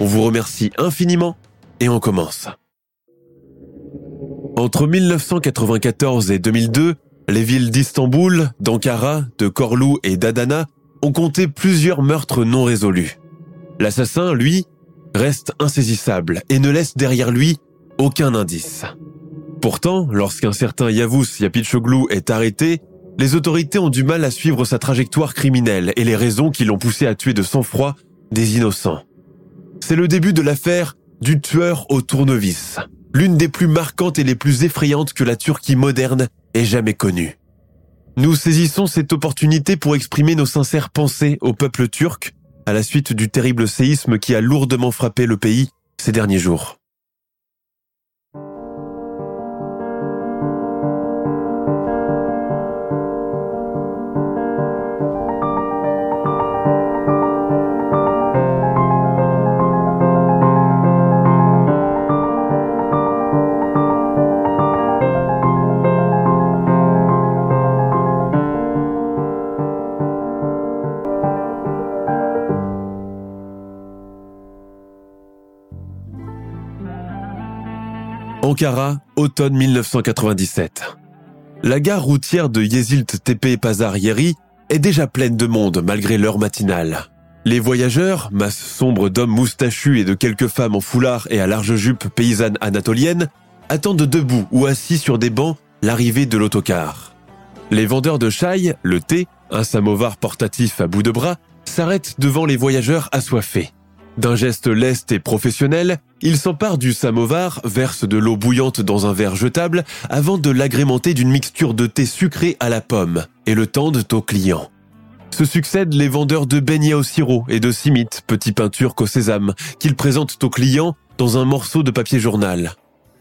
On vous remercie infiniment et on commence. Entre 1994 et 2002, les villes d'Istanbul, d'Ankara, de Korlou et d'Adana ont compté plusieurs meurtres non résolus. L'assassin, lui, reste insaisissable et ne laisse derrière lui aucun indice. Pourtant, lorsqu'un certain Yavuz Yapitchoglu est arrêté, les autorités ont du mal à suivre sa trajectoire criminelle et les raisons qui l'ont poussé à tuer de sang-froid des innocents. C'est le début de l'affaire du tueur au tournevis, l'une des plus marquantes et les plus effrayantes que la Turquie moderne ait jamais connue. Nous saisissons cette opportunité pour exprimer nos sincères pensées au peuple turc à la suite du terrible séisme qui a lourdement frappé le pays ces derniers jours. Ankara, automne 1997. La gare routière de Yezilt Tepe Pazar Yeri est déjà pleine de monde malgré l'heure matinale. Les voyageurs, masse sombre d'hommes moustachus et de quelques femmes en foulard et à large jupe paysanne anatolienne, attendent debout ou assis sur des bancs l'arrivée de l'autocar. Les vendeurs de chai, le thé, un samovar portatif à bout de bras, s'arrêtent devant les voyageurs assoiffés. D'un geste leste et professionnel, il s'empare du samovar, verse de l'eau bouillante dans un verre jetable avant de l'agrémenter d'une mixture de thé sucré à la pomme et le tendent aux clients. Se succèdent les vendeurs de beignets au sirop et de simit, petits pains turcs au sésame, qu'ils présentent aux clients dans un morceau de papier journal.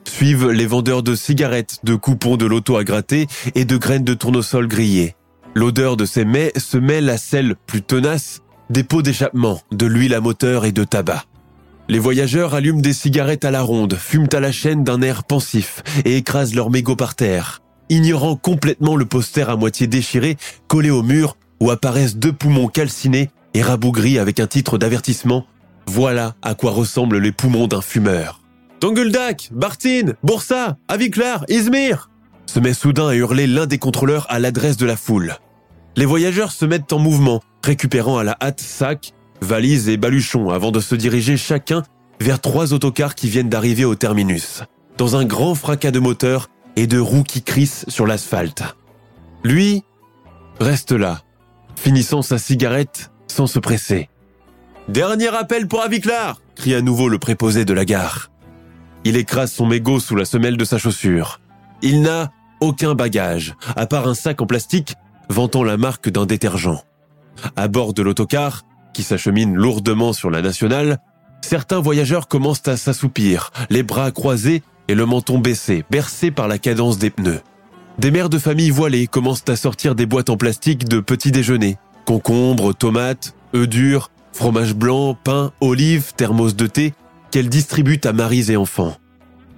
Suivent les vendeurs de cigarettes, de coupons de loto à gratter et de graines de tournesol grillées. L'odeur de ces mets se mêle à celle plus tenace des pots d'échappement, de l'huile à moteur et de tabac. Les voyageurs allument des cigarettes à la ronde, fument à la chaîne d'un air pensif et écrasent leur mégot par terre, ignorant complètement le poster à moitié déchiré collé au mur où apparaissent deux poumons calcinés et rabougris avec un titre d'avertissement Voilà à quoi ressemblent les poumons d'un fumeur. Tonguldak, Bartine, Boursa, Aviklar, Izmir se met soudain à hurler l'un des contrôleurs à l'adresse de la foule. Les voyageurs se mettent en mouvement, récupérant à la hâte sacs, valises et baluchons avant de se diriger chacun vers trois autocars qui viennent d'arriver au terminus, dans un grand fracas de moteur et de roues qui crissent sur l'asphalte. Lui reste là, finissant sa cigarette sans se presser. Dernier appel pour Aviclar crie à nouveau le préposé de la gare. Il écrase son mégot sous la semelle de sa chaussure. Il n'a aucun bagage, à part un sac en plastique vantant la marque d'un détergent. À bord de l'autocar, qui s'achemine lourdement sur la nationale, certains voyageurs commencent à s'assoupir, les bras croisés et le menton baissé, bercés par la cadence des pneus. Des mères de famille voilées commencent à sortir des boîtes en plastique de petits déjeuners. Concombres, tomates, œufs durs, fromage blanc, pain, olives, thermos de thé, qu'elles distribuent à maris et enfants.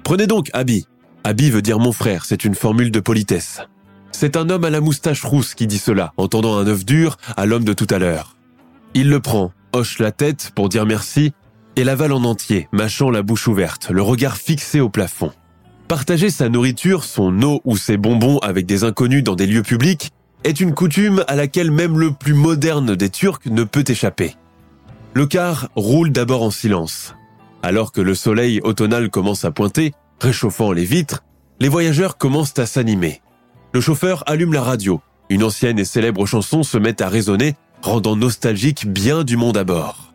Prenez donc Abby. Abby veut dire mon frère, c'est une formule de politesse. C'est un homme à la moustache rousse qui dit cela, en tendant un œuf dur à l'homme de tout à l'heure. Il le prend, hoche la tête pour dire merci, et l'avale en entier, mâchant la bouche ouverte, le regard fixé au plafond. Partager sa nourriture, son eau ou ses bonbons avec des inconnus dans des lieux publics est une coutume à laquelle même le plus moderne des Turcs ne peut échapper. Le car roule d'abord en silence. Alors que le soleil automnal commence à pointer, réchauffant les vitres, les voyageurs commencent à s'animer. Le chauffeur allume la radio. Une ancienne et célèbre chanson se met à résonner, rendant nostalgique bien du monde à bord.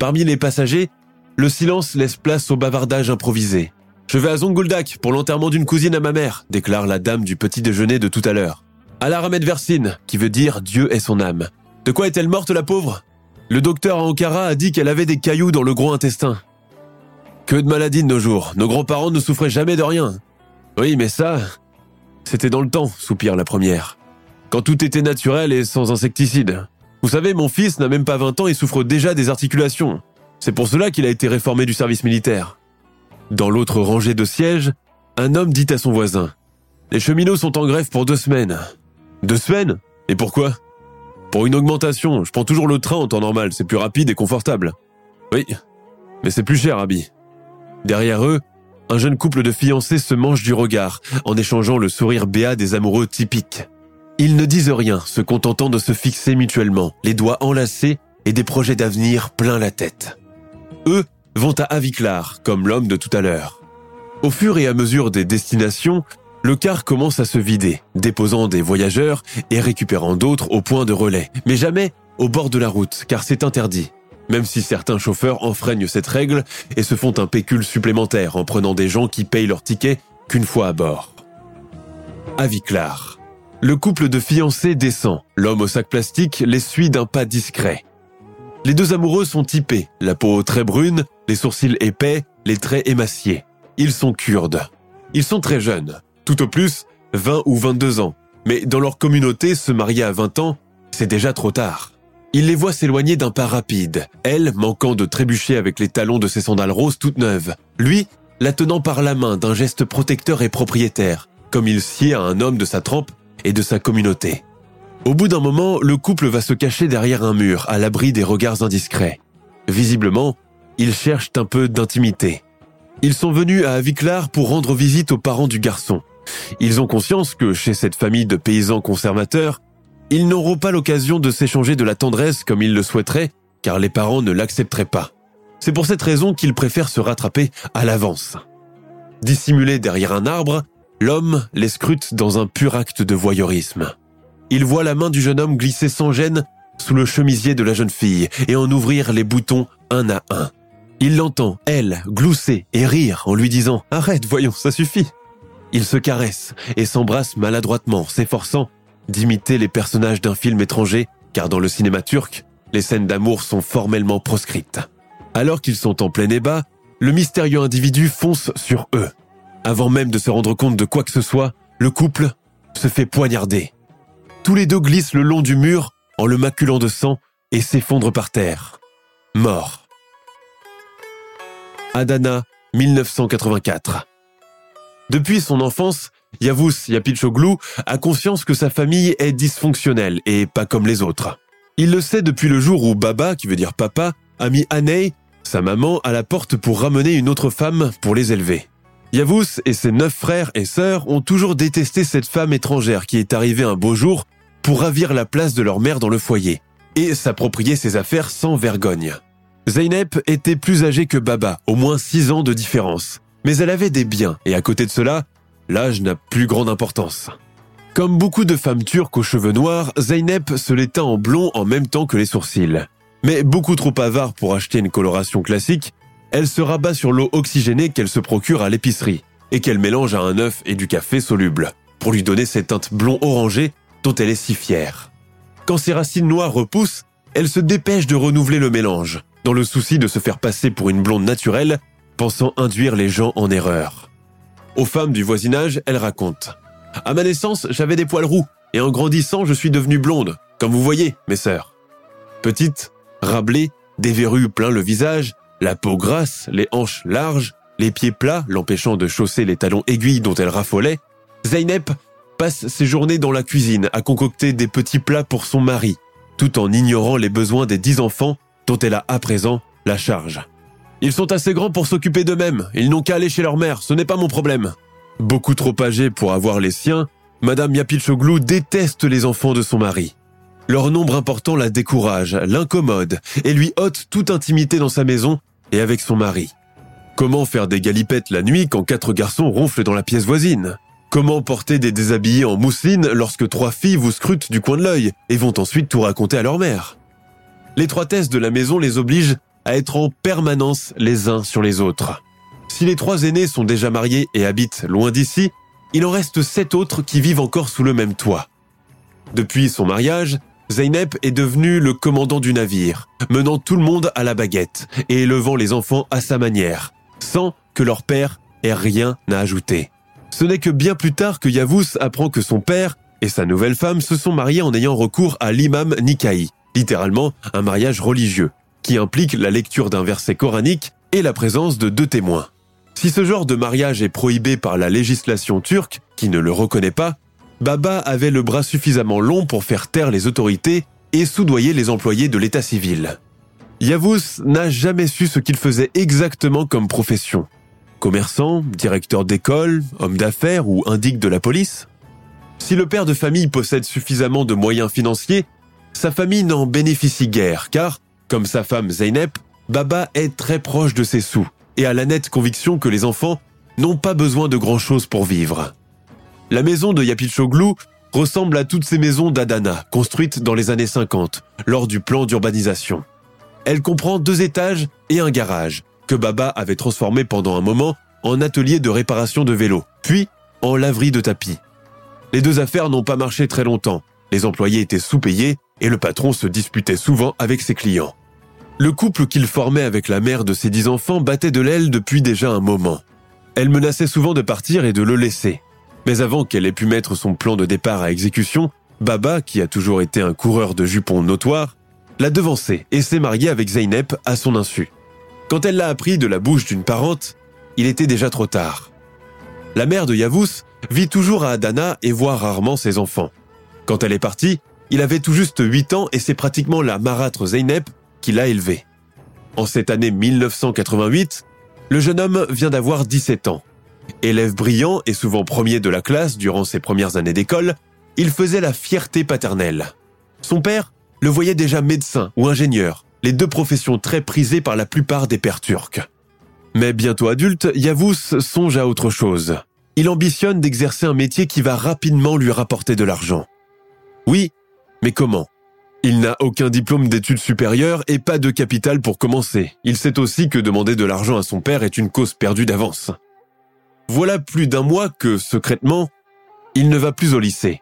Parmi les passagers, le silence laisse place au bavardage improvisé. Je vais à Zonguldak pour l'enterrement d'une cousine à ma mère, déclare la dame du petit déjeuner de tout à l'heure. Allah Ahmed Versine, qui veut dire Dieu est son âme. De quoi est-elle morte la pauvre? Le docteur à Ankara a dit qu'elle avait des cailloux dans le gros intestin. Que de maladies de nos jours, nos grands-parents ne souffraient jamais de rien. Oui, mais ça, c'était dans le temps, soupire la première. Quand tout était naturel et sans insecticide. Vous savez, mon fils n'a même pas 20 ans et souffre déjà des articulations. C'est pour cela qu'il a été réformé du service militaire. Dans l'autre rangée de sièges, un homme dit à son voisin Les cheminots sont en grève pour deux semaines. Deux semaines? Et pourquoi? Pour une augmentation, je prends toujours le train en temps normal, c'est plus rapide et confortable. Oui, mais c'est plus cher, Abby. Derrière eux, un jeune couple de fiancés se mange du regard, en échangeant le sourire béat des amoureux typiques. Ils ne disent rien, se contentant de se fixer mutuellement, les doigts enlacés et des projets d'avenir plein la tête. Eux vont à Aviklar, comme l'homme de tout à l'heure. Au fur et à mesure des destinations, le car commence à se vider, déposant des voyageurs et récupérant d'autres au point de relais, mais jamais au bord de la route, car c'est interdit. Même si certains chauffeurs enfreignent cette règle et se font un pécule supplémentaire en prenant des gens qui payent leur ticket qu'une fois à bord. Aviklar. Le couple de fiancés descend. L'homme au sac plastique les suit d'un pas discret. Les deux amoureux sont typés, la peau très brune, les sourcils épais, les traits émaciés. Ils sont kurdes. Ils sont très jeunes, tout au plus 20 ou 22 ans. Mais dans leur communauté, se marier à 20 ans, c'est déjà trop tard. Il les voit s'éloigner d'un pas rapide, elle manquant de trébucher avec les talons de ses sandales roses toutes neuves, lui la tenant par la main d'un geste protecteur et propriétaire, comme il sied à un homme de sa trempe et de sa communauté. Au bout d'un moment, le couple va se cacher derrière un mur, à l'abri des regards indiscrets. Visiblement, ils cherchent un peu d'intimité. Ils sont venus à Aviklar pour rendre visite aux parents du garçon. Ils ont conscience que chez cette famille de paysans conservateurs, ils n'auront pas l'occasion de s'échanger de la tendresse comme ils le souhaiteraient, car les parents ne l'accepteraient pas. C'est pour cette raison qu'ils préfèrent se rattraper à l'avance. Dissimulé derrière un arbre, l'homme les scrute dans un pur acte de voyeurisme. Il voit la main du jeune homme glisser sans gêne sous le chemisier de la jeune fille et en ouvrir les boutons un à un. Il l'entend, elle, glousser et rire en lui disant ⁇ Arrête, voyons, ça suffit !⁇ Ils se caressent et s'embrassent maladroitement, s'efforçant d'imiter les personnages d'un film étranger, car dans le cinéma turc, les scènes d'amour sont formellement proscrites. Alors qu'ils sont en plein ébat, le mystérieux individu fonce sur eux. Avant même de se rendre compte de quoi que ce soit, le couple se fait poignarder. Tous les deux glissent le long du mur en le maculant de sang et s'effondrent par terre. Mort. Adana, 1984. Depuis son enfance, Yavuz Yapilchoglu a conscience que sa famille est dysfonctionnelle et pas comme les autres. Il le sait depuis le jour où Baba, qui veut dire papa, a mis Anei, sa maman, à la porte pour ramener une autre femme pour les élever. Yavuz et ses neuf frères et sœurs ont toujours détesté cette femme étrangère qui est arrivée un beau jour pour ravir la place de leur mère dans le foyer et s'approprier ses affaires sans vergogne. Zeynep était plus âgée que Baba, au moins 6 ans de différence. Mais elle avait des biens, et à côté de cela, l'âge n'a plus grande importance. Comme beaucoup de femmes turques aux cheveux noirs, Zeynep se les teint en blond en même temps que les sourcils. Mais beaucoup trop avare pour acheter une coloration classique, elle se rabat sur l'eau oxygénée qu'elle se procure à l'épicerie, et qu'elle mélange à un œuf et du café soluble, pour lui donner cette teinte blond orangé dont elle est si fière. Quand ses racines noires repoussent, elle se dépêche de renouveler le mélange, dans le souci de se faire passer pour une blonde naturelle, pensant induire les gens en erreur. Aux femmes du voisinage, elle raconte. À ma naissance, j'avais des poils roux, et en grandissant, je suis devenue blonde, comme vous voyez, mes sœurs. Petite, rablée, des verrues plein le visage, la peau grasse, les hanches larges, les pieds plats l'empêchant de chausser les talons aiguilles dont elle raffolait, Zeynep passe ses journées dans la cuisine à concocter des petits plats pour son mari, tout en ignorant les besoins des dix enfants dont elle a à présent la charge. Ils sont assez grands pour s'occuper d'eux-mêmes. Ils n'ont qu'à aller chez leur mère. Ce n'est pas mon problème. Beaucoup trop âgés pour avoir les siens, Madame Yapilchoglou déteste les enfants de son mari. Leur nombre important la décourage, l'incommode et lui ôte toute intimité dans sa maison et avec son mari. Comment faire des galipettes la nuit quand quatre garçons ronflent dans la pièce voisine? Comment porter des déshabillés en mousseline lorsque trois filles vous scrutent du coin de l'œil et vont ensuite tout raconter à leur mère? L'étroitesse de la maison les oblige à être en permanence les uns sur les autres. Si les trois aînés sont déjà mariés et habitent loin d'ici, il en reste sept autres qui vivent encore sous le même toit. Depuis son mariage, Zeynep est devenu le commandant du navire, menant tout le monde à la baguette et élevant les enfants à sa manière, sans que leur père ait rien à ajouter. Ce n'est que bien plus tard que Yavuz apprend que son père et sa nouvelle femme se sont mariés en ayant recours à l'imam Nikaï, littéralement un mariage religieux, qui implique la lecture d'un verset coranique et la présence de deux témoins. Si ce genre de mariage est prohibé par la législation turque, qui ne le reconnaît pas, Baba avait le bras suffisamment long pour faire taire les autorités et soudoyer les employés de l'état civil. Yavuz n'a jamais su ce qu'il faisait exactement comme profession. Commerçant, directeur d'école, homme d'affaires ou indique de la police? Si le père de famille possède suffisamment de moyens financiers, sa famille n'en bénéficie guère car, comme sa femme Zeynep, Baba est très proche de ses sous et a la nette conviction que les enfants n'ont pas besoin de grand-chose pour vivre. La maison de Yapilchoglou ressemble à toutes ces maisons d'Adana, construites dans les années 50, lors du plan d'urbanisation. Elle comprend deux étages et un garage, que Baba avait transformé pendant un moment en atelier de réparation de vélos, puis en laverie de tapis. Les deux affaires n'ont pas marché très longtemps, les employés étaient sous-payés et le patron se disputait souvent avec ses clients. Le couple qu'il formait avec la mère de ses dix enfants battait de l'aile depuis déjà un moment. Elle menaçait souvent de partir et de le laisser. Mais avant qu'elle ait pu mettre son plan de départ à exécution, Baba, qui a toujours été un coureur de jupons notoire, l'a devancé et s'est marié avec Zeynep à son insu. Quand elle l'a appris de la bouche d'une parente, il était déjà trop tard. La mère de Yavuz vit toujours à Adana et voit rarement ses enfants. Quand elle est partie, il avait tout juste 8 ans et c'est pratiquement la marâtre Zeynep l'a élevé. En cette année 1988, le jeune homme vient d'avoir 17 ans. Élève brillant et souvent premier de la classe durant ses premières années d'école, il faisait la fierté paternelle. Son père le voyait déjà médecin ou ingénieur, les deux professions très prisées par la plupart des pères turcs. Mais bientôt adulte, Yavuz songe à autre chose. Il ambitionne d'exercer un métier qui va rapidement lui rapporter de l'argent. Oui, mais comment? Il n'a aucun diplôme d'études supérieures et pas de capital pour commencer. Il sait aussi que demander de l'argent à son père est une cause perdue d'avance. Voilà plus d'un mois que, secrètement, il ne va plus au lycée.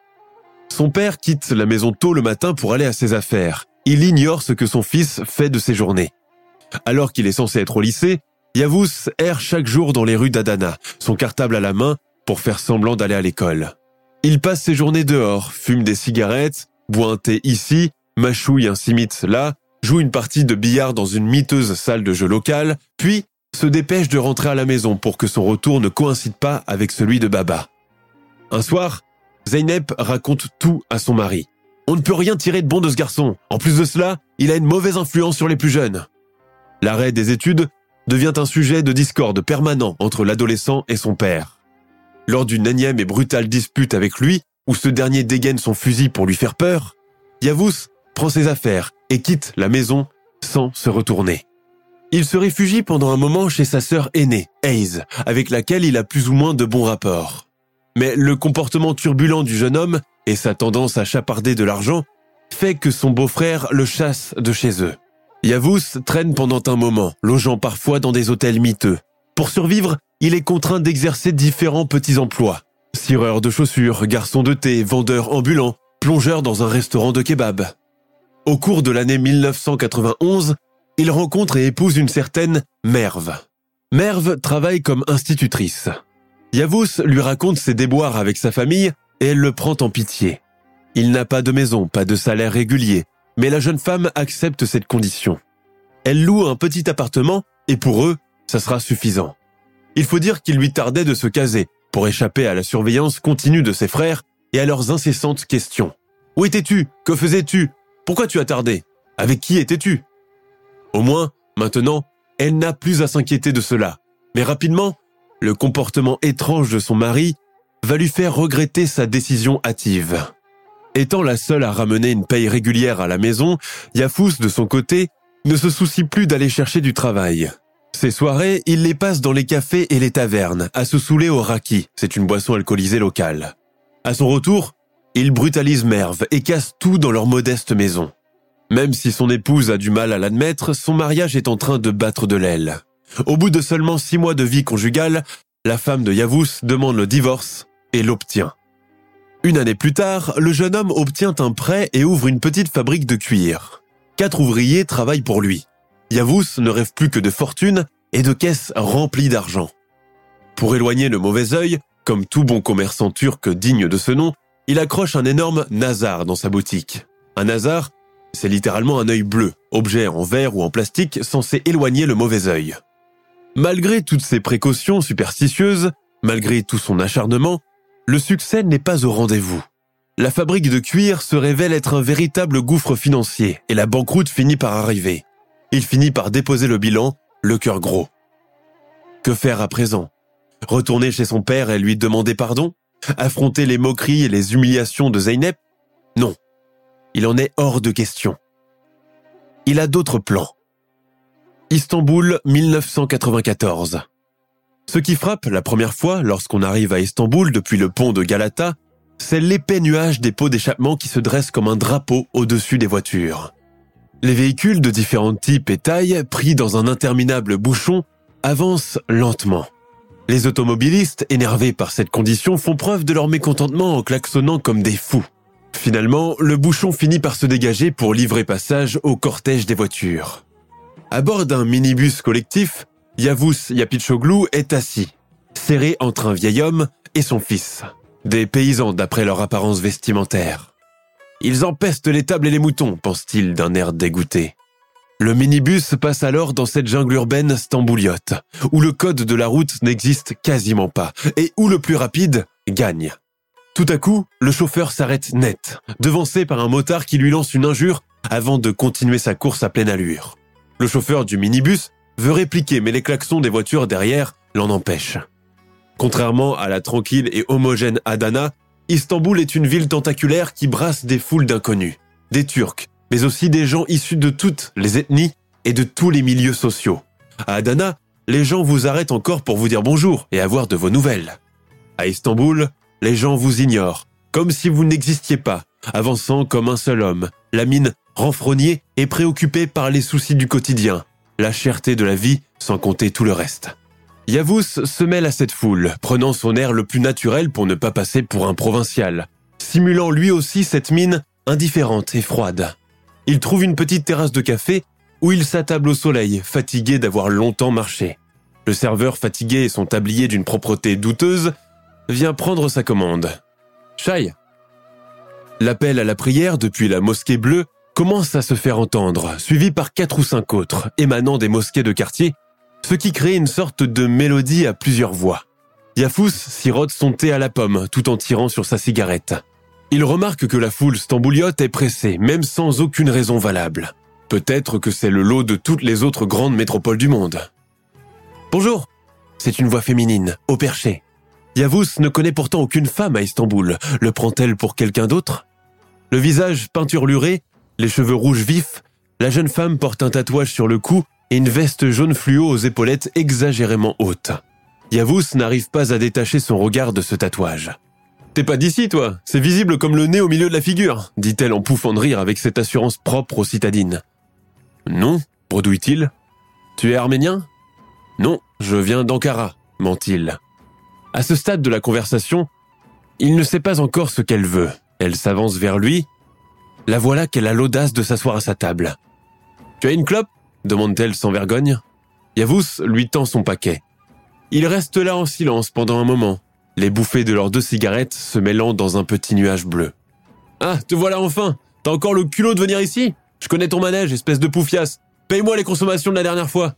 Son père quitte la maison tôt le matin pour aller à ses affaires. Il ignore ce que son fils fait de ses journées. Alors qu'il est censé être au lycée, Yavuz erre chaque jour dans les rues d'Adana, son cartable à la main, pour faire semblant d'aller à l'école. Il passe ses journées dehors, fume des cigarettes, boit ici mâchouille un simite là, joue une partie de billard dans une miteuse salle de jeu locale, puis se dépêche de rentrer à la maison pour que son retour ne coïncide pas avec celui de Baba. Un soir, Zeynep raconte tout à son mari. On ne peut rien tirer de bon de ce garçon. En plus de cela, il a une mauvaise influence sur les plus jeunes. L'arrêt des études devient un sujet de discorde permanent entre l'adolescent et son père. Lors d'une énième et brutale dispute avec lui, où ce dernier dégaine son fusil pour lui faire peur, Yavuz prend ses affaires et quitte la maison sans se retourner. Il se réfugie pendant un moment chez sa sœur aînée, Hayes, avec laquelle il a plus ou moins de bons rapports. Mais le comportement turbulent du jeune homme et sa tendance à chaparder de l'argent fait que son beau-frère le chasse de chez eux. Yavuz traîne pendant un moment, logeant parfois dans des hôtels miteux. Pour survivre, il est contraint d'exercer différents petits emplois. Cireur de chaussures, garçon de thé, vendeur ambulant, plongeur dans un restaurant de kebab. Au cours de l'année 1991, il rencontre et épouse une certaine Merve. Merve travaille comme institutrice. Yavuz lui raconte ses déboires avec sa famille et elle le prend en pitié. Il n'a pas de maison, pas de salaire régulier, mais la jeune femme accepte cette condition. Elle loue un petit appartement et pour eux, ça sera suffisant. Il faut dire qu'il lui tardait de se caser pour échapper à la surveillance continue de ses frères et à leurs incessantes questions. Où étais-tu? Que faisais-tu? Pourquoi tu as tardé? Avec qui étais-tu? Au moins, maintenant, elle n'a plus à s'inquiéter de cela. Mais rapidement, le comportement étrange de son mari va lui faire regretter sa décision hâtive. Étant la seule à ramener une paye régulière à la maison, Yafous, de son côté, ne se soucie plus d'aller chercher du travail. Ces soirées, il les passe dans les cafés et les tavernes, à se saouler au raki, c'est une boisson alcoolisée locale. À son retour, il brutalise Merve et casse tout dans leur modeste maison. Même si son épouse a du mal à l'admettre, son mariage est en train de battre de l'aile. Au bout de seulement six mois de vie conjugale, la femme de Yavuz demande le divorce et l'obtient. Une année plus tard, le jeune homme obtient un prêt et ouvre une petite fabrique de cuir. Quatre ouvriers travaillent pour lui. Yavuz ne rêve plus que de fortune et de caisses remplies d'argent. Pour éloigner le mauvais œil, comme tout bon commerçant turc digne de ce nom, il accroche un énorme nazar dans sa boutique. Un nazar, c'est littéralement un œil bleu, objet en verre ou en plastique censé éloigner le mauvais œil. Malgré toutes ces précautions superstitieuses, malgré tout son acharnement, le succès n'est pas au rendez-vous. La fabrique de cuir se révèle être un véritable gouffre financier et la banqueroute finit par arriver. Il finit par déposer le bilan, le cœur gros. Que faire à présent? Retourner chez son père et lui demander pardon? Affronter les moqueries et les humiliations de Zeynep? Non. Il en est hors de question. Il a d'autres plans. Istanbul 1994. Ce qui frappe la première fois lorsqu'on arrive à Istanbul depuis le pont de Galata, c'est l'épais nuage des pots d'échappement qui se dressent comme un drapeau au-dessus des voitures. Les véhicules de différents types et tailles, pris dans un interminable bouchon, avancent lentement. Les automobilistes, énervés par cette condition, font preuve de leur mécontentement en klaxonnant comme des fous. Finalement, le bouchon finit par se dégager pour livrer passage au cortège des voitures. À bord d'un minibus collectif, Yavuz Yapichoglu est assis, serré entre un vieil homme et son fils. Des paysans d'après leur apparence vestimentaire. Ils empestent les tables et les moutons, pense-t-il d'un air dégoûté. Le minibus passe alors dans cette jungle urbaine stambouliote, où le code de la route n'existe quasiment pas, et où le plus rapide gagne. Tout à coup, le chauffeur s'arrête net, devancé par un motard qui lui lance une injure avant de continuer sa course à pleine allure. Le chauffeur du minibus veut répliquer, mais les klaxons des voitures derrière l'en empêchent. Contrairement à la tranquille et homogène Adana, Istanbul est une ville tentaculaire qui brasse des foules d'inconnus, des Turcs, mais aussi des gens issus de toutes les ethnies et de tous les milieux sociaux. À Adana, les gens vous arrêtent encore pour vous dire bonjour et avoir de vos nouvelles. À Istanbul, les gens vous ignorent, comme si vous n'existiez pas, avançant comme un seul homme, la mine renfrognée et préoccupé par les soucis du quotidien, la cherté de la vie sans compter tout le reste. Yavuz se mêle à cette foule, prenant son air le plus naturel pour ne pas passer pour un provincial, simulant lui aussi cette mine indifférente et froide. Il trouve une petite terrasse de café où il s'attable au soleil, fatigué d'avoir longtemps marché. Le serveur, fatigué et son tablier d'une propreté douteuse, vient prendre sa commande. Chai L'appel à la prière depuis la mosquée bleue commence à se faire entendre, suivi par quatre ou cinq autres, émanant des mosquées de quartier ce qui crée une sorte de mélodie à plusieurs voix. Yafous sirote son thé à la pomme tout en tirant sur sa cigarette. Il remarque que la foule stambouliote est pressée, même sans aucune raison valable. Peut-être que c'est le lot de toutes les autres grandes métropoles du monde. Bonjour, c'est une voix féminine, au perché. Yavuz ne connaît pourtant aucune femme à Istanbul. Le prend-elle pour quelqu'un d'autre? Le visage peinturluré, les cheveux rouges vifs, la jeune femme porte un tatouage sur le cou et une veste jaune fluo aux épaulettes exagérément hautes. Yavuz n'arrive pas à détacher son regard de ce tatouage. T'es pas d'ici, toi C'est visible comme le nez au milieu de la figure, dit-elle en pouffant de rire avec cette assurance propre aux citadines. Non, bredouille-t-il. Tu es arménien? Non, je viens d'Ankara, ment-il. À ce stade de la conversation, il ne sait pas encore ce qu'elle veut. Elle s'avance vers lui. La voilà qu'elle a l'audace de s'asseoir à sa table. Tu as une clope? Demande-t-elle sans vergogne. Yavuz lui tend son paquet. Ils restent là en silence pendant un moment, les bouffées de leurs deux cigarettes se mêlant dans un petit nuage bleu. Ah, te voilà enfin T'as encore le culot de venir ici? Je connais ton manège, espèce de poufias. Paye-moi les consommations de la dernière fois.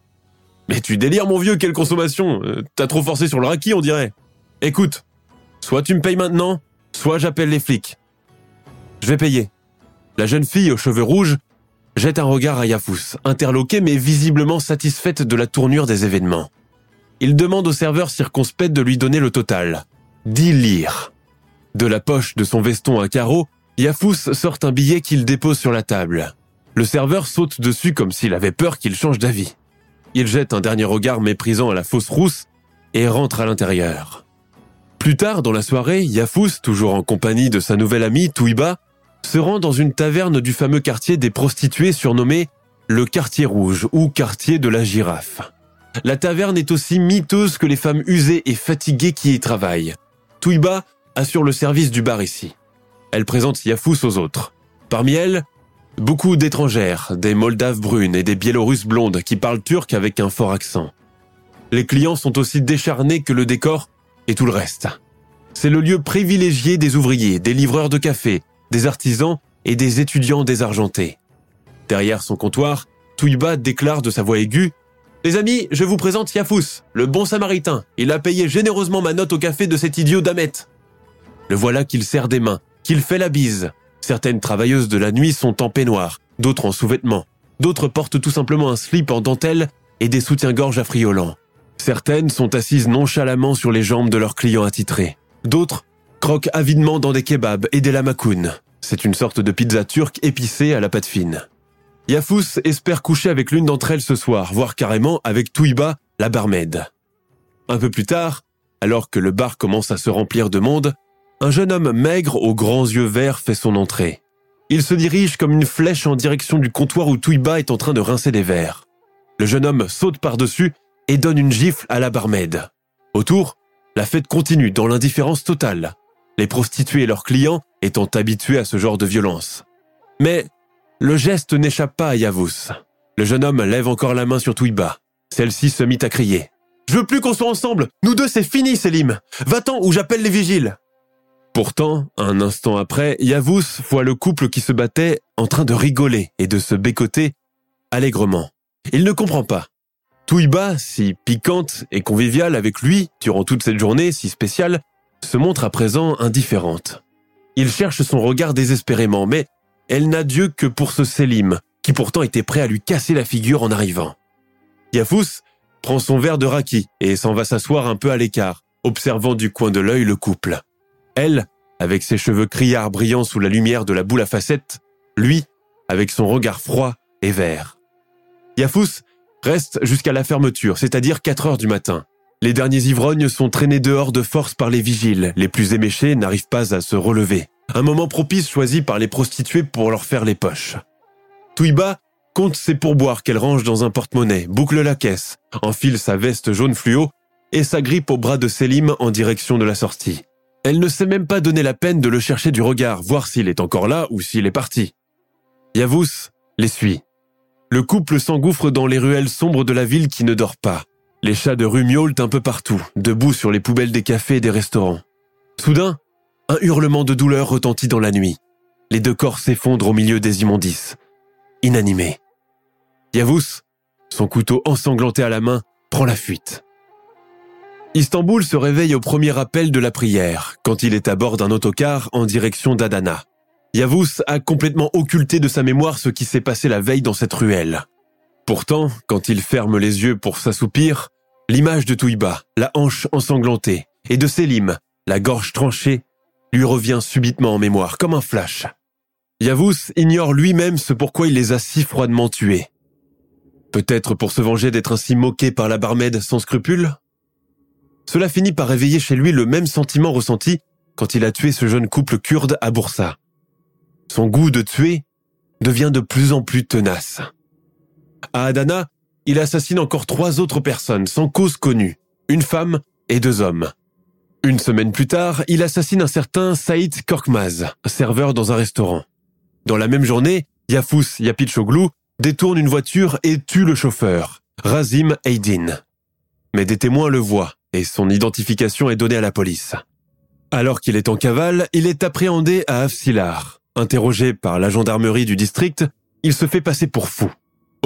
Mais tu délires, mon vieux, quelle consommation? Euh, T'as trop forcé sur le raki, on dirait. Écoute, soit tu me payes maintenant, soit j'appelle les flics. Je vais payer. La jeune fille aux cheveux rouges jette un regard à Yafous, interloqué mais visiblement satisfaite de la tournure des événements. Il demande au serveur circonspect de lui donner le total. 10 lire. De la poche de son veston à carreaux, Yafous sort un billet qu'il dépose sur la table. Le serveur saute dessus comme s'il avait peur qu'il change d'avis. Il jette un dernier regard méprisant à la fausse rousse et rentre à l'intérieur. Plus tard dans la soirée, Yafous, toujours en compagnie de sa nouvelle amie Touiba, se rend dans une taverne du fameux quartier des prostituées surnommé le quartier rouge ou quartier de la girafe. La taverne est aussi miteuse que les femmes usées et fatiguées qui y travaillent. Touiba assure le service du bar ici. Elle présente Yafous aux autres. Parmi elles, beaucoup d'étrangères, des Moldaves brunes et des Biélorusses blondes qui parlent turc avec un fort accent. Les clients sont aussi décharnés que le décor et tout le reste. C'est le lieu privilégié des ouvriers, des livreurs de café, des artisans et des étudiants désargentés. Derrière son comptoir, Touiba déclare de sa voix aiguë Les amis, je vous présente Yafous, le bon samaritain. Il a payé généreusement ma note au café de cet idiot d'Amet. Le voilà qu'il serre des mains, qu'il fait la bise. Certaines travailleuses de la nuit sont en peignoir, d'autres en sous-vêtements. D'autres portent tout simplement un slip en dentelle et des soutiens-gorge affriolants. Certaines sont assises nonchalamment sur les jambes de leurs clients attitrés. D'autres croquent avidement dans des kebabs et des lamakounes. C'est une sorte de pizza turque épicée à la pâte fine. Yafous espère coucher avec l'une d'entre elles ce soir, voire carrément avec Touiba, la barmaid. Un peu plus tard, alors que le bar commence à se remplir de monde, un jeune homme maigre aux grands yeux verts fait son entrée. Il se dirige comme une flèche en direction du comptoir où Touiba est en train de rincer des verres. Le jeune homme saute par-dessus et donne une gifle à la barmaid. Autour, la fête continue dans l'indifférence totale, les prostituées et leurs clients étant habitués à ce genre de violence. Mais le geste n'échappe pas à Yavuz. Le jeune homme lève encore la main sur Touiba. Celle-ci se mit à crier. Je veux plus qu'on soit ensemble. Nous deux, c'est fini, Selim. Va-t'en ou j'appelle les vigiles. Pourtant, un instant après, Yavuz voit le couple qui se battait en train de rigoler et de se bécoter allègrement. Il ne comprend pas. Touiba, si piquante et conviviale avec lui durant toute cette journée si spéciale, se montre à présent indifférente. Il cherche son regard désespérément, mais elle n'a Dieu que pour ce Selim, qui pourtant était prêt à lui casser la figure en arrivant. Yafous prend son verre de raki et s'en va s'asseoir un peu à l'écart, observant du coin de l'œil le couple. Elle, avec ses cheveux criards brillants sous la lumière de la boule à facettes, lui, avec son regard froid et vert. Yafous reste jusqu'à la fermeture, c'est-à-dire 4 heures du matin. Les derniers ivrognes sont traînés dehors de force par les vigiles. Les plus éméchés n'arrivent pas à se relever. Un moment propice choisi par les prostituées pour leur faire les poches. Touiba compte ses pourboires qu'elle range dans un porte-monnaie, boucle la caisse, enfile sa veste jaune fluo et s'agrippe au bras de Selim en direction de la sortie. Elle ne s'est même pas donné la peine de le chercher du regard, voir s'il est encore là ou s'il est parti. Yavuz les suit. Le couple s'engouffre dans les ruelles sombres de la ville qui ne dort pas. Les chats de rue miaulent un peu partout, debout sur les poubelles des cafés et des restaurants. Soudain, un hurlement de douleur retentit dans la nuit. Les deux corps s'effondrent au milieu des immondices. Inanimés. Yavuz, son couteau ensanglanté à la main, prend la fuite. Istanbul se réveille au premier appel de la prière, quand il est à bord d'un autocar en direction d'Adana. Yavuz a complètement occulté de sa mémoire ce qui s'est passé la veille dans cette ruelle. Pourtant, quand il ferme les yeux pour s'assoupir, l'image de Touiba, la hanche ensanglantée, et de Selim, la gorge tranchée, lui revient subitement en mémoire, comme un flash. Yavuz ignore lui-même ce pourquoi il les a si froidement tués. Peut-être pour se venger d'être ainsi moqué par la barmaid sans scrupules Cela finit par réveiller chez lui le même sentiment ressenti quand il a tué ce jeune couple kurde à Boursa. Son goût de tuer devient de plus en plus tenace. À Adana, il assassine encore trois autres personnes sans cause connue, une femme et deux hommes. Une semaine plus tard, il assassine un certain Saïd Korkmaz, serveur dans un restaurant. Dans la même journée, Yafous Yapichoglu détourne une voiture et tue le chauffeur, Razim Eidin. Mais des témoins le voient et son identification est donnée à la police. Alors qu'il est en cavale, il est appréhendé à Afsilar, Interrogé par la gendarmerie du district, il se fait passer pour fou.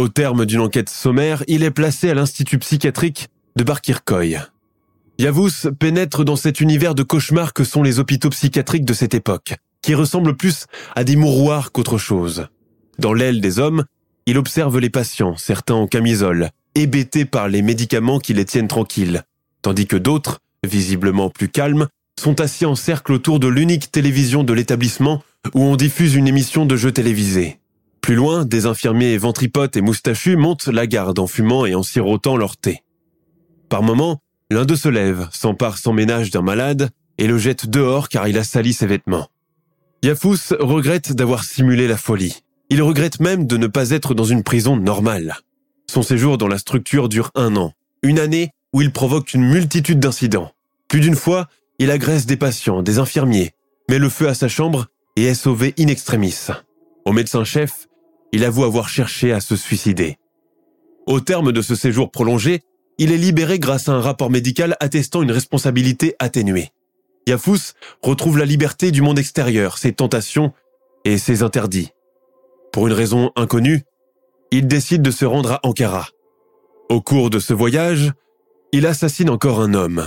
Au terme d'une enquête sommaire, il est placé à l'institut psychiatrique de Barkirkoy. Yavuz pénètre dans cet univers de cauchemar que sont les hôpitaux psychiatriques de cette époque, qui ressemblent plus à des mouroirs qu'autre chose. Dans l'aile des hommes, il observe les patients, certains en camisole, hébétés par les médicaments qui les tiennent tranquilles, tandis que d'autres, visiblement plus calmes, sont assis en cercle autour de l'unique télévision de l'établissement où on diffuse une émission de jeux télévisés. Plus loin, des infirmiers ventripotes et moustachus montent la garde en fumant et en sirotant leur thé. Par moments, l'un d'eux se lève, s'empare sans ménage d'un malade et le jette dehors car il a sali ses vêtements. Yafous regrette d'avoir simulé la folie. Il regrette même de ne pas être dans une prison normale. Son séjour dans la structure dure un an, une année où il provoque une multitude d'incidents. Plus d'une fois, il agresse des patients, des infirmiers, met le feu à sa chambre et est sauvé in extremis. Au médecin-chef, il avoue avoir cherché à se suicider. Au terme de ce séjour prolongé, il est libéré grâce à un rapport médical attestant une responsabilité atténuée. Yafous retrouve la liberté du monde extérieur, ses tentations et ses interdits. Pour une raison inconnue, il décide de se rendre à Ankara. Au cours de ce voyage, il assassine encore un homme.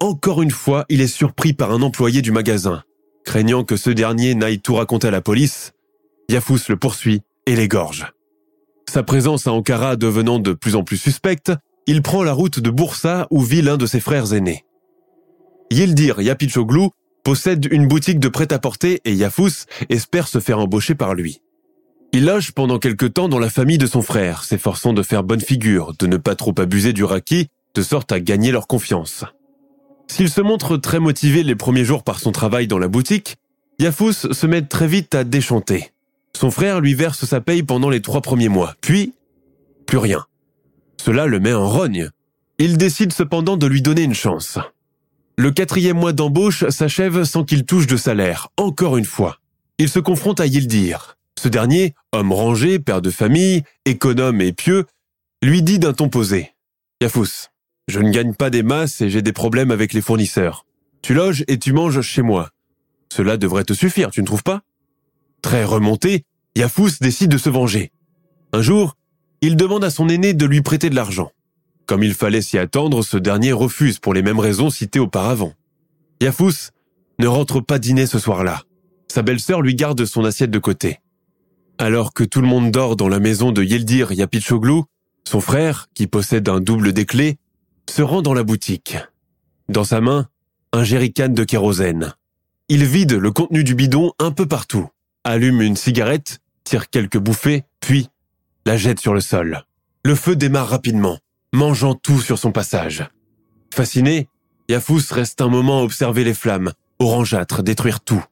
Encore une fois, il est surpris par un employé du magasin. Craignant que ce dernier n'aille tout raconter à la police, Yafous le poursuit et l'égorge. Sa présence à Ankara devenant de plus en plus suspecte, il prend la route de Bursa où vit l'un de ses frères aînés. Yildir Yapichoglu possède une boutique de prêt-à-porter et Yafous espère se faire embaucher par lui. Il loge pendant quelque temps dans la famille de son frère, s'efforçant de faire bonne figure, de ne pas trop abuser du raki, de sorte à gagner leur confiance. S'il se montre très motivé les premiers jours par son travail dans la boutique, Yafous se met très vite à déchanter. Son frère lui verse sa paye pendant les trois premiers mois, puis plus rien. Cela le met en rogne. Il décide cependant de lui donner une chance. Le quatrième mois d'embauche s'achève sans qu'il touche de salaire, encore une fois. Il se confronte à Yildir. Ce dernier, homme rangé, père de famille, économe et pieux, lui dit d'un ton posé. Yafous, je ne gagne pas des masses et j'ai des problèmes avec les fournisseurs. Tu loges et tu manges chez moi. Cela devrait te suffire, tu ne trouves pas? Très remonté, Yafous décide de se venger. Un jour, il demande à son aîné de lui prêter de l'argent. Comme il fallait s'y attendre, ce dernier refuse pour les mêmes raisons citées auparavant. Yafous ne rentre pas dîner ce soir-là. Sa belle-sœur lui garde son assiette de côté. Alors que tout le monde dort dans la maison de Yeldir Yapichoglu, son frère, qui possède un double des clés, se rend dans la boutique. Dans sa main, un jerrycan de kérosène. Il vide le contenu du bidon un peu partout allume une cigarette, tire quelques bouffées, puis la jette sur le sol. Le feu démarre rapidement, mangeant tout sur son passage. Fasciné, Yafous reste un moment à observer les flammes, orangeâtres, détruire tout.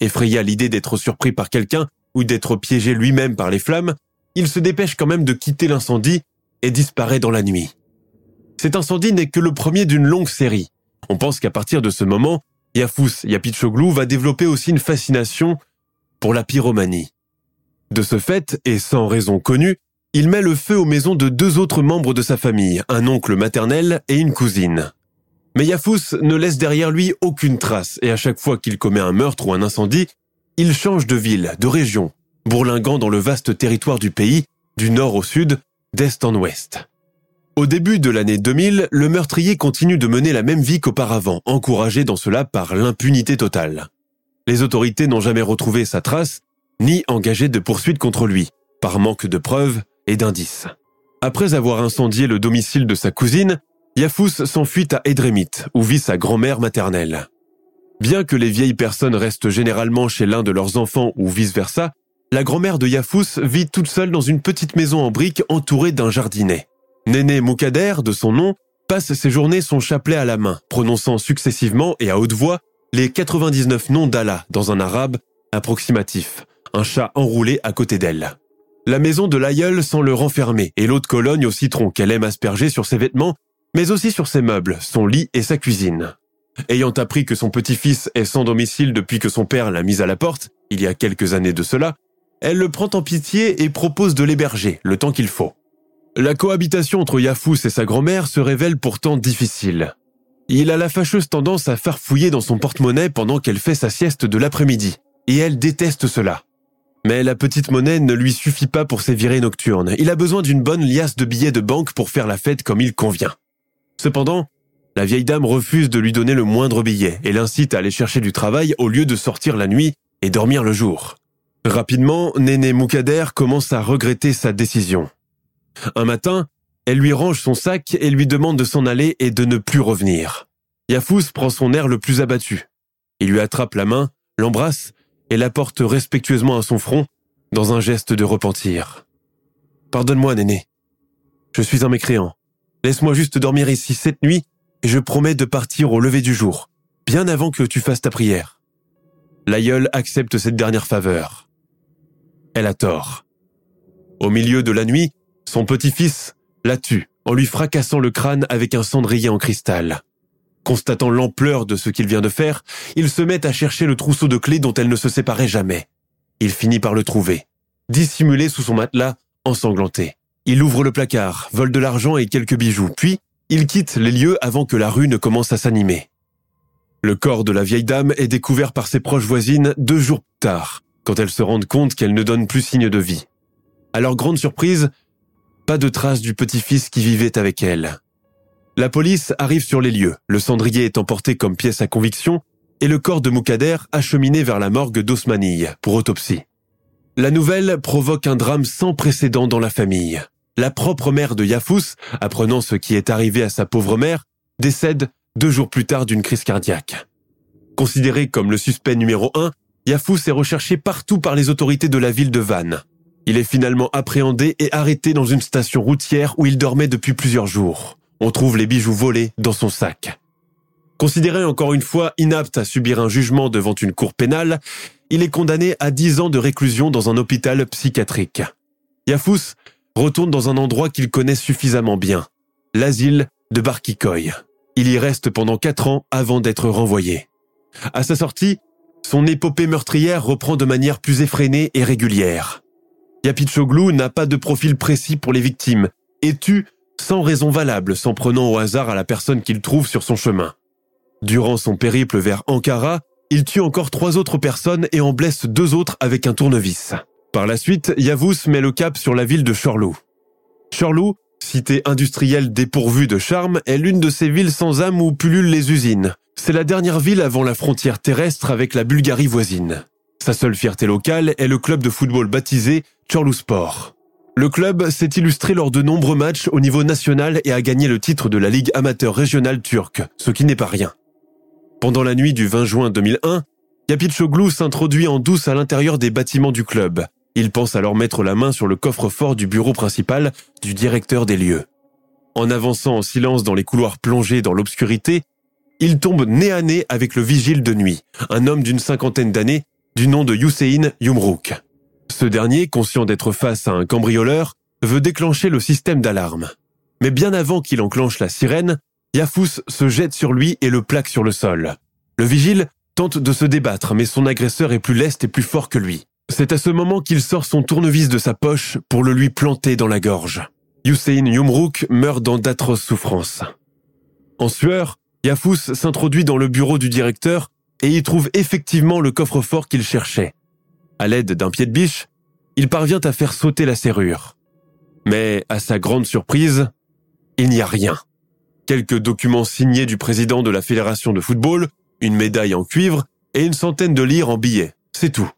Effrayé à l'idée d'être surpris par quelqu'un ou d'être piégé lui-même par les flammes, il se dépêche quand même de quitter l'incendie et disparaît dans la nuit. Cet incendie n'est que le premier d'une longue série. On pense qu'à partir de ce moment, Yafous Yapichoglu va développer aussi une fascination pour la pyromanie. De ce fait, et sans raison connue, il met le feu aux maisons de deux autres membres de sa famille, un oncle maternel et une cousine. Mais Yafous ne laisse derrière lui aucune trace et à chaque fois qu'il commet un meurtre ou un incendie, il change de ville, de région, bourlinguant dans le vaste territoire du pays, du nord au sud, d'est en ouest. Au début de l'année 2000, le meurtrier continue de mener la même vie qu'auparavant, encouragé dans cela par l'impunité totale les autorités n'ont jamais retrouvé sa trace, ni engagé de poursuite contre lui, par manque de preuves et d'indices. Après avoir incendié le domicile de sa cousine, Yafous s'enfuit à Edremit, où vit sa grand-mère maternelle. Bien que les vieilles personnes restent généralement chez l'un de leurs enfants ou vice-versa, la grand-mère de Yafous vit toute seule dans une petite maison en briques entourée d'un jardinet. Néné Moukader, de son nom, passe ses journées son chapelet à la main, prononçant successivement et à haute voix les 99 noms d'Allah dans un arabe approximatif, un chat enroulé à côté d'elle. La maison de l'aïeul sent le renfermer et l'eau de Cologne au citron qu'elle aime asperger sur ses vêtements, mais aussi sur ses meubles, son lit et sa cuisine. Ayant appris que son petit-fils est sans domicile depuis que son père l'a mis à la porte, il y a quelques années de cela, elle le prend en pitié et propose de l'héberger le temps qu'il faut. La cohabitation entre Yafous et sa grand-mère se révèle pourtant difficile. Il a la fâcheuse tendance à farfouiller dans son porte-monnaie pendant qu'elle fait sa sieste de l'après-midi, et elle déteste cela. Mais la petite monnaie ne lui suffit pas pour ses virées nocturnes. Il a besoin d'une bonne liasse de billets de banque pour faire la fête comme il convient. Cependant, la vieille dame refuse de lui donner le moindre billet et l'incite à aller chercher du travail au lieu de sortir la nuit et dormir le jour. Rapidement, Néné Moukader commence à regretter sa décision. Un matin, elle lui range son sac et lui demande de s'en aller et de ne plus revenir. Yafous prend son air le plus abattu. Il lui attrape la main, l'embrasse et la porte respectueusement à son front dans un geste de repentir. Pardonne-moi, Néné. Je suis un mécréant. Laisse-moi juste dormir ici cette nuit et je promets de partir au lever du jour, bien avant que tu fasses ta prière. L'aïeul accepte cette dernière faveur. Elle a tort. Au milieu de la nuit, son petit-fils la tue en lui fracassant le crâne avec un cendrier en cristal. Constatant l'ampleur de ce qu'il vient de faire, il se met à chercher le trousseau de clés dont elle ne se séparait jamais. Il finit par le trouver, dissimulé sous son matelas, ensanglanté. Il ouvre le placard, vole de l'argent et quelques bijoux, puis il quitte les lieux avant que la rue ne commence à s'animer. Le corps de la vieille dame est découvert par ses proches voisines deux jours plus tard, quand elles se rendent compte qu'elle ne donne plus signe de vie. À leur grande surprise, pas de traces du petit-fils qui vivait avec elle. La police arrive sur les lieux, le cendrier est emporté comme pièce à conviction et le corps de Moukader acheminé vers la morgue d'Osmanille pour autopsie. La nouvelle provoque un drame sans précédent dans la famille la propre mère de Yafous, apprenant ce qui est arrivé à sa pauvre mère, décède deux jours plus tard d'une crise cardiaque. Considéré comme le suspect numéro un, Yafous est recherché partout par les autorités de la ville de Vannes. Il est finalement appréhendé et arrêté dans une station routière où il dormait depuis plusieurs jours. On trouve les bijoux volés dans son sac. Considéré encore une fois inapte à subir un jugement devant une cour pénale, il est condamné à 10 ans de réclusion dans un hôpital psychiatrique. Yafous retourne dans un endroit qu'il connaît suffisamment bien, l'asile de Barkikoy. Il y reste pendant quatre ans avant d'être renvoyé. À sa sortie, son épopée meurtrière reprend de manière plus effrénée et régulière. Yapichoglu n'a pas de profil précis pour les victimes et tue sans raison valable, s'en prenant au hasard à la personne qu'il trouve sur son chemin? Durant son périple vers Ankara, il tue encore trois autres personnes et en blesse deux autres avec un tournevis. Par la suite, Yavuz met le cap sur la ville de Chorlou. Chorlou, cité industrielle dépourvue de charme, est l'une de ces villes sans âme où pullulent les usines. C'est la dernière ville avant la frontière terrestre avec la Bulgarie voisine. Sa seule fierté locale est le club de football baptisé Sport. Le club s'est illustré lors de nombreux matchs au niveau national et a gagné le titre de la Ligue amateur régionale turque, ce qui n'est pas rien. Pendant la nuit du 20 juin 2001, Yapitchoglu s'introduit en douce à l'intérieur des bâtiments du club. Il pense alors mettre la main sur le coffre-fort du bureau principal du directeur des lieux. En avançant en silence dans les couloirs plongés dans l'obscurité, il tombe nez à nez avec le vigile de nuit, un homme d'une cinquantaine d'années, du nom de Hussein Yumrouk. Ce dernier, conscient d'être face à un cambrioleur, veut déclencher le système d'alarme. Mais bien avant qu'il enclenche la sirène, Yafous se jette sur lui et le plaque sur le sol. Le vigile tente de se débattre, mais son agresseur est plus leste et plus fort que lui. C'est à ce moment qu'il sort son tournevis de sa poche pour le lui planter dans la gorge. Hussein Yumrouk meurt dans d'atroces souffrances. En sueur, Yafous s'introduit dans le bureau du directeur et y trouve effectivement le coffre-fort qu'il cherchait. À l'aide d'un pied de biche, il parvient à faire sauter la serrure. Mais, à sa grande surprise, il n'y a rien. Quelques documents signés du président de la fédération de football, une médaille en cuivre et une centaine de lire en billets. C'est tout.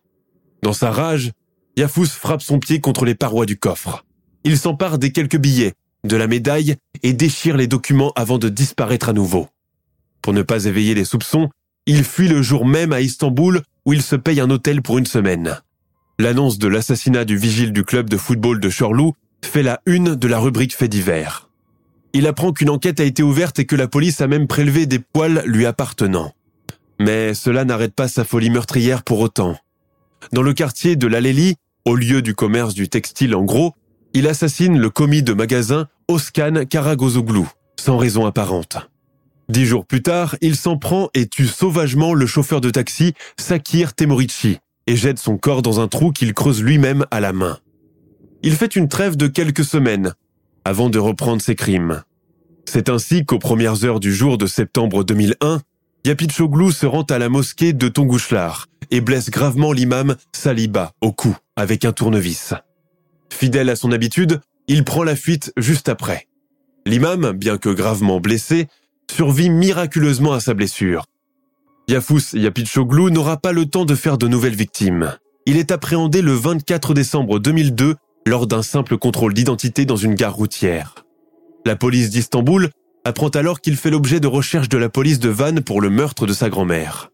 Dans sa rage, Yafous frappe son pied contre les parois du coffre. Il s'empare des quelques billets, de la médaille et déchire les documents avant de disparaître à nouveau. Pour ne pas éveiller les soupçons, il fuit le jour même à Istanbul où il se paye un hôtel pour une semaine. L'annonce de l'assassinat du vigile du club de football de Chorlou fait la une de la rubrique fait divers. Il apprend qu'une enquête a été ouverte et que la police a même prélevé des poils lui appartenant. Mais cela n'arrête pas sa folie meurtrière pour autant. Dans le quartier de l'Alélie, au lieu du commerce du textile en gros, il assassine le commis de magasin Oskan Karagozoglu, sans raison apparente. Dix jours plus tard, il s'en prend et tue sauvagement le chauffeur de taxi Sakir Temorici et jette son corps dans un trou qu'il creuse lui-même à la main. Il fait une trêve de quelques semaines avant de reprendre ses crimes. C'est ainsi qu'aux premières heures du jour de septembre 2001, Yapichoglu se rend à la mosquée de Tongouchlar et blesse gravement l'imam Saliba au cou avec un tournevis. Fidèle à son habitude, il prend la fuite juste après. L'imam, bien que gravement blessé, survit miraculeusement à sa blessure. Yafous Yapichoglu n'aura pas le temps de faire de nouvelles victimes. il est appréhendé le 24 décembre 2002 lors d'un simple contrôle d'identité dans une gare routière. La police d'Istanbul apprend alors qu'il fait l'objet de recherches de la police de Vannes pour le meurtre de sa grand-mère.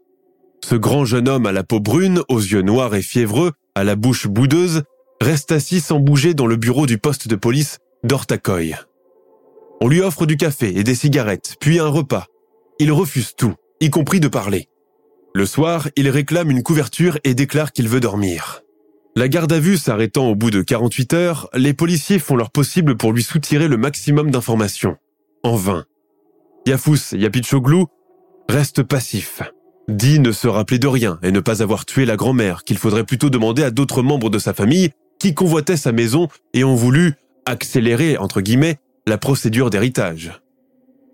Ce grand jeune homme à la peau brune, aux yeux noirs et fiévreux, à la bouche boudeuse, reste assis sans bouger dans le bureau du poste de police d'Ortakoy. On lui offre du café et des cigarettes, puis un repas. Il refuse tout, y compris de parler. Le soir, il réclame une couverture et déclare qu'il veut dormir. La garde à vue s'arrêtant au bout de 48 heures, les policiers font leur possible pour lui soutirer le maximum d'informations. En vain. Yafous Yapichoglu reste passif. Dit ne se rappeler de rien et ne pas avoir tué la grand-mère, qu'il faudrait plutôt demander à d'autres membres de sa famille qui convoitaient sa maison et ont voulu accélérer, entre guillemets, la procédure d'héritage.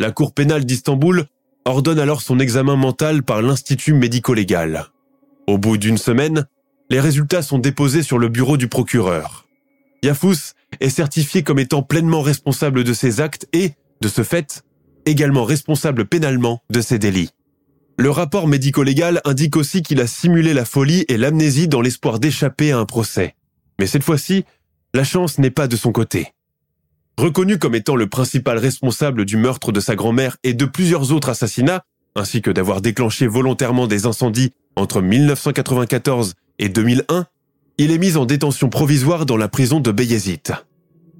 La Cour pénale d'Istanbul ordonne alors son examen mental par l'Institut médico-légal. Au bout d'une semaine, les résultats sont déposés sur le bureau du procureur. Yafous est certifié comme étant pleinement responsable de ses actes et, de ce fait, également responsable pénalement de ses délits. Le rapport médico-légal indique aussi qu'il a simulé la folie et l'amnésie dans l'espoir d'échapper à un procès. Mais cette fois-ci, la chance n'est pas de son côté. Reconnu comme étant le principal responsable du meurtre de sa grand-mère et de plusieurs autres assassinats, ainsi que d'avoir déclenché volontairement des incendies entre 1994 et 2001, il est mis en détention provisoire dans la prison de Beyazit.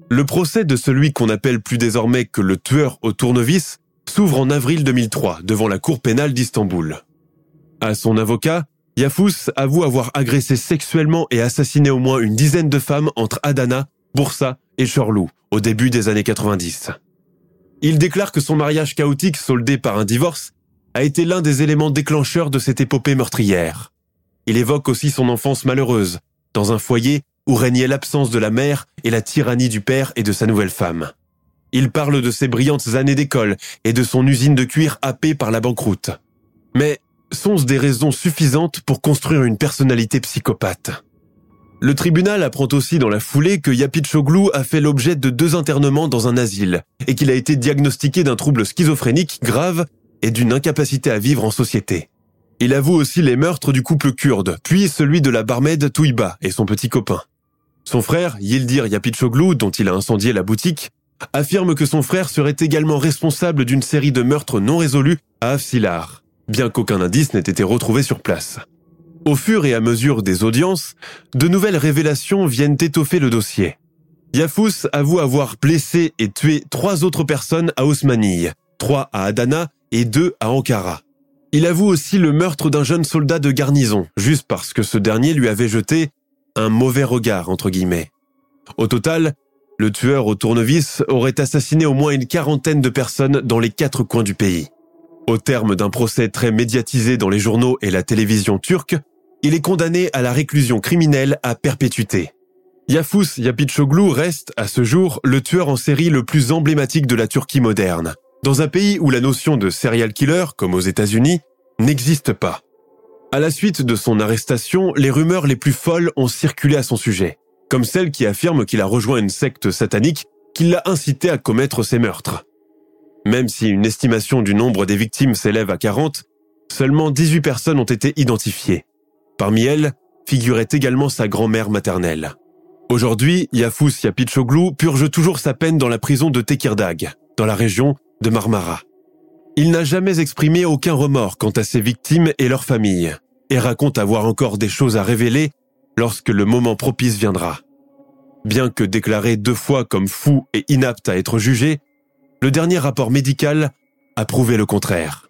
Le procès de celui qu'on appelle plus désormais que le tueur au tournevis s'ouvre en avril 2003 devant la cour pénale d'Istanbul. À son avocat, Yafous avoue avoir agressé sexuellement et assassiné au moins une dizaine de femmes entre Adana, Bursa et Chorlou au début des années 90. Il déclare que son mariage chaotique soldé par un divorce a été l'un des éléments déclencheurs de cette épopée meurtrière. Il évoque aussi son enfance malheureuse, dans un foyer où régnait l'absence de la mère et la tyrannie du père et de sa nouvelle femme. Il parle de ses brillantes années d'école et de son usine de cuir happée par la banqueroute. Mais sont-ce des raisons suffisantes pour construire une personnalité psychopathe? Le tribunal apprend aussi dans la foulée que Yapitchoglu a fait l'objet de deux internements dans un asile et qu'il a été diagnostiqué d'un trouble schizophrénique grave et d'une incapacité à vivre en société. Il avoue aussi les meurtres du couple kurde, puis celui de la barmaid Touiba et son petit copain. Son frère, Yildir Yapitchoglu, dont il a incendié la boutique, affirme que son frère serait également responsable d'une série de meurtres non résolus à Afsilar, bien qu'aucun indice n'ait été retrouvé sur place. Au fur et à mesure des audiences, de nouvelles révélations viennent étoffer le dossier. Yafous avoue avoir blessé et tué trois autres personnes à Osmanie, trois à Adana et deux à Ankara. Il avoue aussi le meurtre d'un jeune soldat de garnison, juste parce que ce dernier lui avait jeté un mauvais regard, entre guillemets. Au total, le tueur au tournevis aurait assassiné au moins une quarantaine de personnes dans les quatre coins du pays. Au terme d'un procès très médiatisé dans les journaux et la télévision turque, il est condamné à la réclusion criminelle à perpétuité. Yafous Yapitchoglu reste, à ce jour, le tueur en série le plus emblématique de la Turquie moderne, dans un pays où la notion de serial killer, comme aux États-Unis, n'existe pas. À la suite de son arrestation, les rumeurs les plus folles ont circulé à son sujet comme celle qui affirme qu'il a rejoint une secte satanique qui l'a incité à commettre ces meurtres. Même si une estimation du nombre des victimes s'élève à 40, seulement 18 personnes ont été identifiées. Parmi elles figurait également sa grand-mère maternelle. Aujourd'hui, Yafous Yapichoglu purge toujours sa peine dans la prison de Tekirdag, dans la région de Marmara. Il n'a jamais exprimé aucun remords quant à ses victimes et leurs familles, et raconte avoir encore des choses à révéler lorsque le moment propice viendra. Bien que déclaré deux fois comme fou et inapte à être jugé, le dernier rapport médical a prouvé le contraire.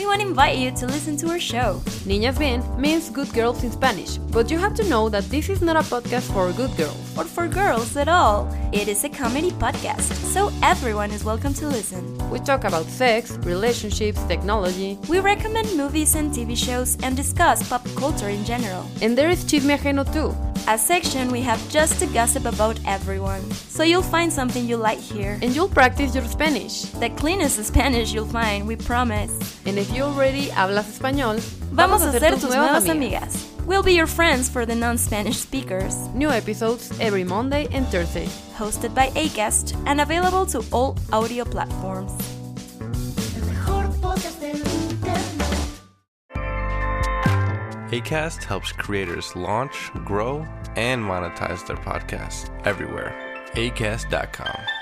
We want to invite you to listen to our show. Niñas Bien means good girls in Spanish, but you have to know that this is not a podcast for good girls. Or for girls at all. It is a comedy podcast, so everyone is welcome to listen. We talk about sex, relationships, technology, We recommend movies and TV shows and discuss pop culture in general. and there is Chisme Ajeno too. A section we have just to gossip about everyone. So you'll find something you like here. And you'll practice your Spanish. The cleanest Spanish you'll find, we promise. And if you already hablas español, Vamos a ser tus nuevas amigas. We'll be your friends for the non-Spanish speakers. New episodes every Monday and Thursday. Hosted by Acast and available to all audio platforms. ACAST helps creators launch, grow, and monetize their podcasts everywhere. ACAST.com.